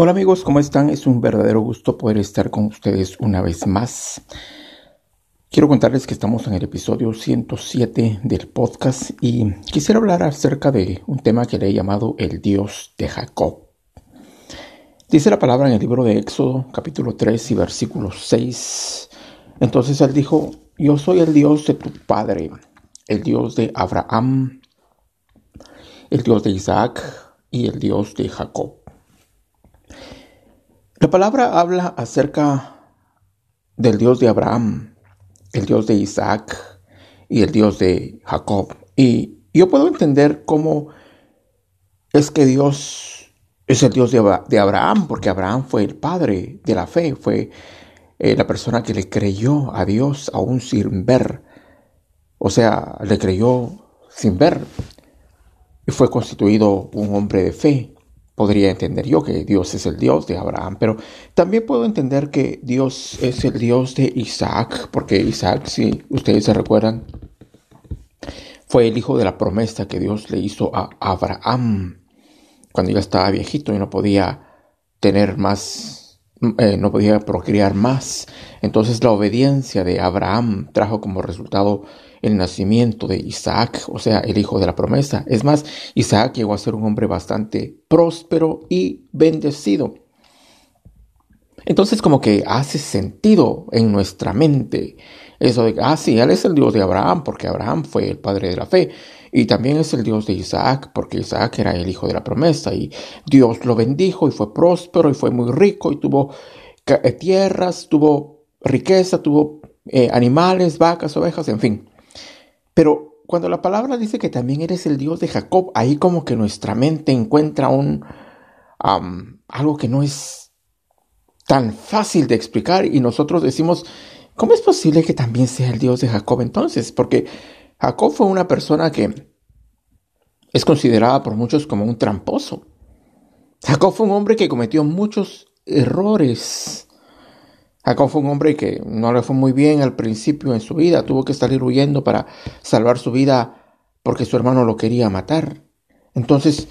Hola amigos, ¿cómo están? Es un verdadero gusto poder estar con ustedes una vez más. Quiero contarles que estamos en el episodio 107 del podcast y quisiera hablar acerca de un tema que le he llamado el Dios de Jacob. Dice la palabra en el libro de Éxodo, capítulo 3 y versículo 6. Entonces él dijo, yo soy el Dios de tu padre, el Dios de Abraham, el Dios de Isaac y el Dios de Jacob. La palabra habla acerca del Dios de Abraham, el Dios de Isaac y el Dios de Jacob. Y yo puedo entender cómo es que Dios es el Dios de, Abraham, porque Abraham fue el padre de la fe, fue eh, la persona que le creyó a Dios aún sin ver. O sea, le creyó sin ver y fue constituido un hombre de fe podría entender yo que Dios es el Dios de Abraham, pero también puedo entender que Dios es el Dios de Isaac, porque Isaac, si ustedes se recuerdan, fue el hijo de la promesa que Dios le hizo a Abraham. Cuando ya estaba viejito y no podía tener más, eh, no podía procrear más. Entonces la obediencia de Abraham trajo como resultado el nacimiento de Isaac, o sea, el hijo de la promesa. Es más, Isaac llegó a ser un hombre bastante próspero y bendecido. Entonces como que hace sentido en nuestra mente eso de ah, sí, él es el Dios de Abraham, porque Abraham fue el padre de la fe, y también es el Dios de Isaac, porque Isaac era el hijo de la promesa, y Dios lo bendijo y fue próspero y fue muy rico y tuvo eh, tierras, tuvo riqueza, tuvo eh, animales, vacas, ovejas, en fin. Pero cuando la palabra dice que también eres el Dios de Jacob, ahí como que nuestra mente encuentra un algo que no es tan fácil de explicar y nosotros decimos, ¿cómo es posible que también sea el Dios de Jacob entonces? Porque Jacob fue una persona que es considerada por muchos como un tramposo. Jacob fue un hombre que cometió muchos errores Jacob fue un hombre que no le fue muy bien al principio en su vida, tuvo que salir huyendo para salvar su vida porque su hermano lo quería matar. Entonces,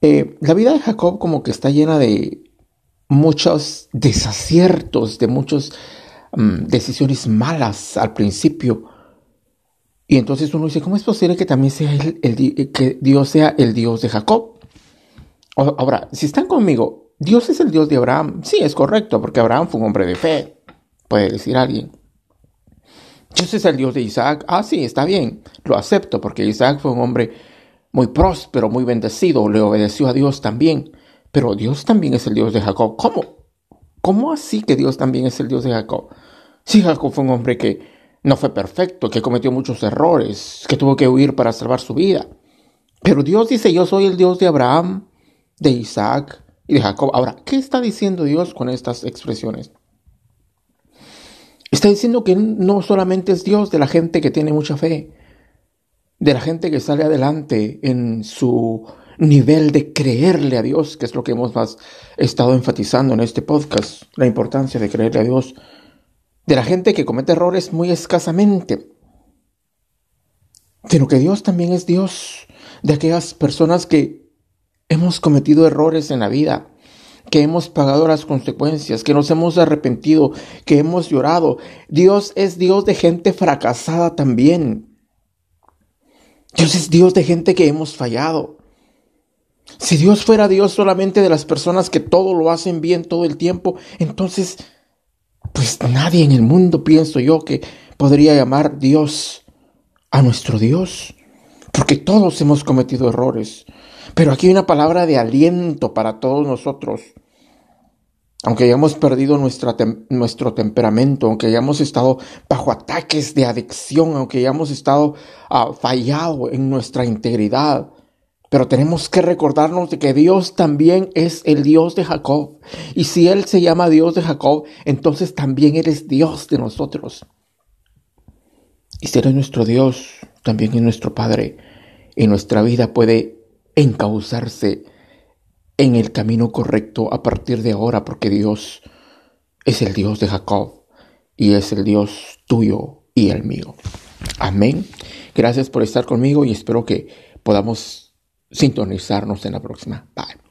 eh, la vida de Jacob como que está llena de muchos desaciertos, de muchas mm, decisiones malas al principio. Y entonces uno dice, ¿cómo es posible que también sea el, que Dios sea el Dios de Jacob? Ahora, si están conmigo, Dios es el Dios de Abraham. Sí, es correcto, porque Abraham fue un hombre de fe, puede decir alguien. Dios es el Dios de Isaac. Ah, sí, está bien, lo acepto, porque Isaac fue un hombre muy próspero, muy bendecido, le obedeció a Dios también. Pero Dios también es el Dios de Jacob. ¿Cómo? ¿Cómo así que Dios también es el Dios de Jacob? Sí, Jacob fue un hombre que no fue perfecto, que cometió muchos errores, que tuvo que huir para salvar su vida. Pero Dios dice, yo soy el Dios de Abraham, de Isaac y de Jacob. Ahora, ¿qué está diciendo Dios con estas expresiones? Está diciendo que no solamente es Dios de la gente que tiene mucha fe, de la gente que sale adelante en su nivel de creerle a Dios, que es lo que hemos estado enfatizando en este podcast, la importancia de creerle a Dios, de la gente que comete errores muy escasamente, sino que Dios también es Dios de aquellas personas que hemos cometido errores en la vida, que hemos pagado las consecuencias, que nos hemos arrepentido, que hemos llorado. Dios es Dios de gente fracasada también. Dios es Dios de gente que hemos fallado. Si Dios fuera Dios solamente de las personas que todo lo hacen bien todo el tiempo, entonces, nadie en el mundo, pienso yo, que podría llamar Dios a nuestro Dios, porque todos hemos cometido errores. Pero aquí hay una palabra de aliento para todos nosotros. Aunque hayamos perdido nuestro temperamento, aunque hayamos estado bajo ataques de adicción, aunque hayamos estado ah, fallado en nuestra integridad, pero tenemos que recordarnos de que Dios también es el Dios de Jacob. Y si Él se llama Dios de Jacob, entonces también Él es Dios de nosotros. Y si Él es nuestro Dios, también es nuestro Padre. Y nuestra vida puede encauzarse en el camino correcto a partir de ahora, porque Dios es el Dios de Jacob y es el Dios tuyo y el mío. Amén. Gracias por estar conmigo y espero que podamos sintonizarnos en la próxima. Bye.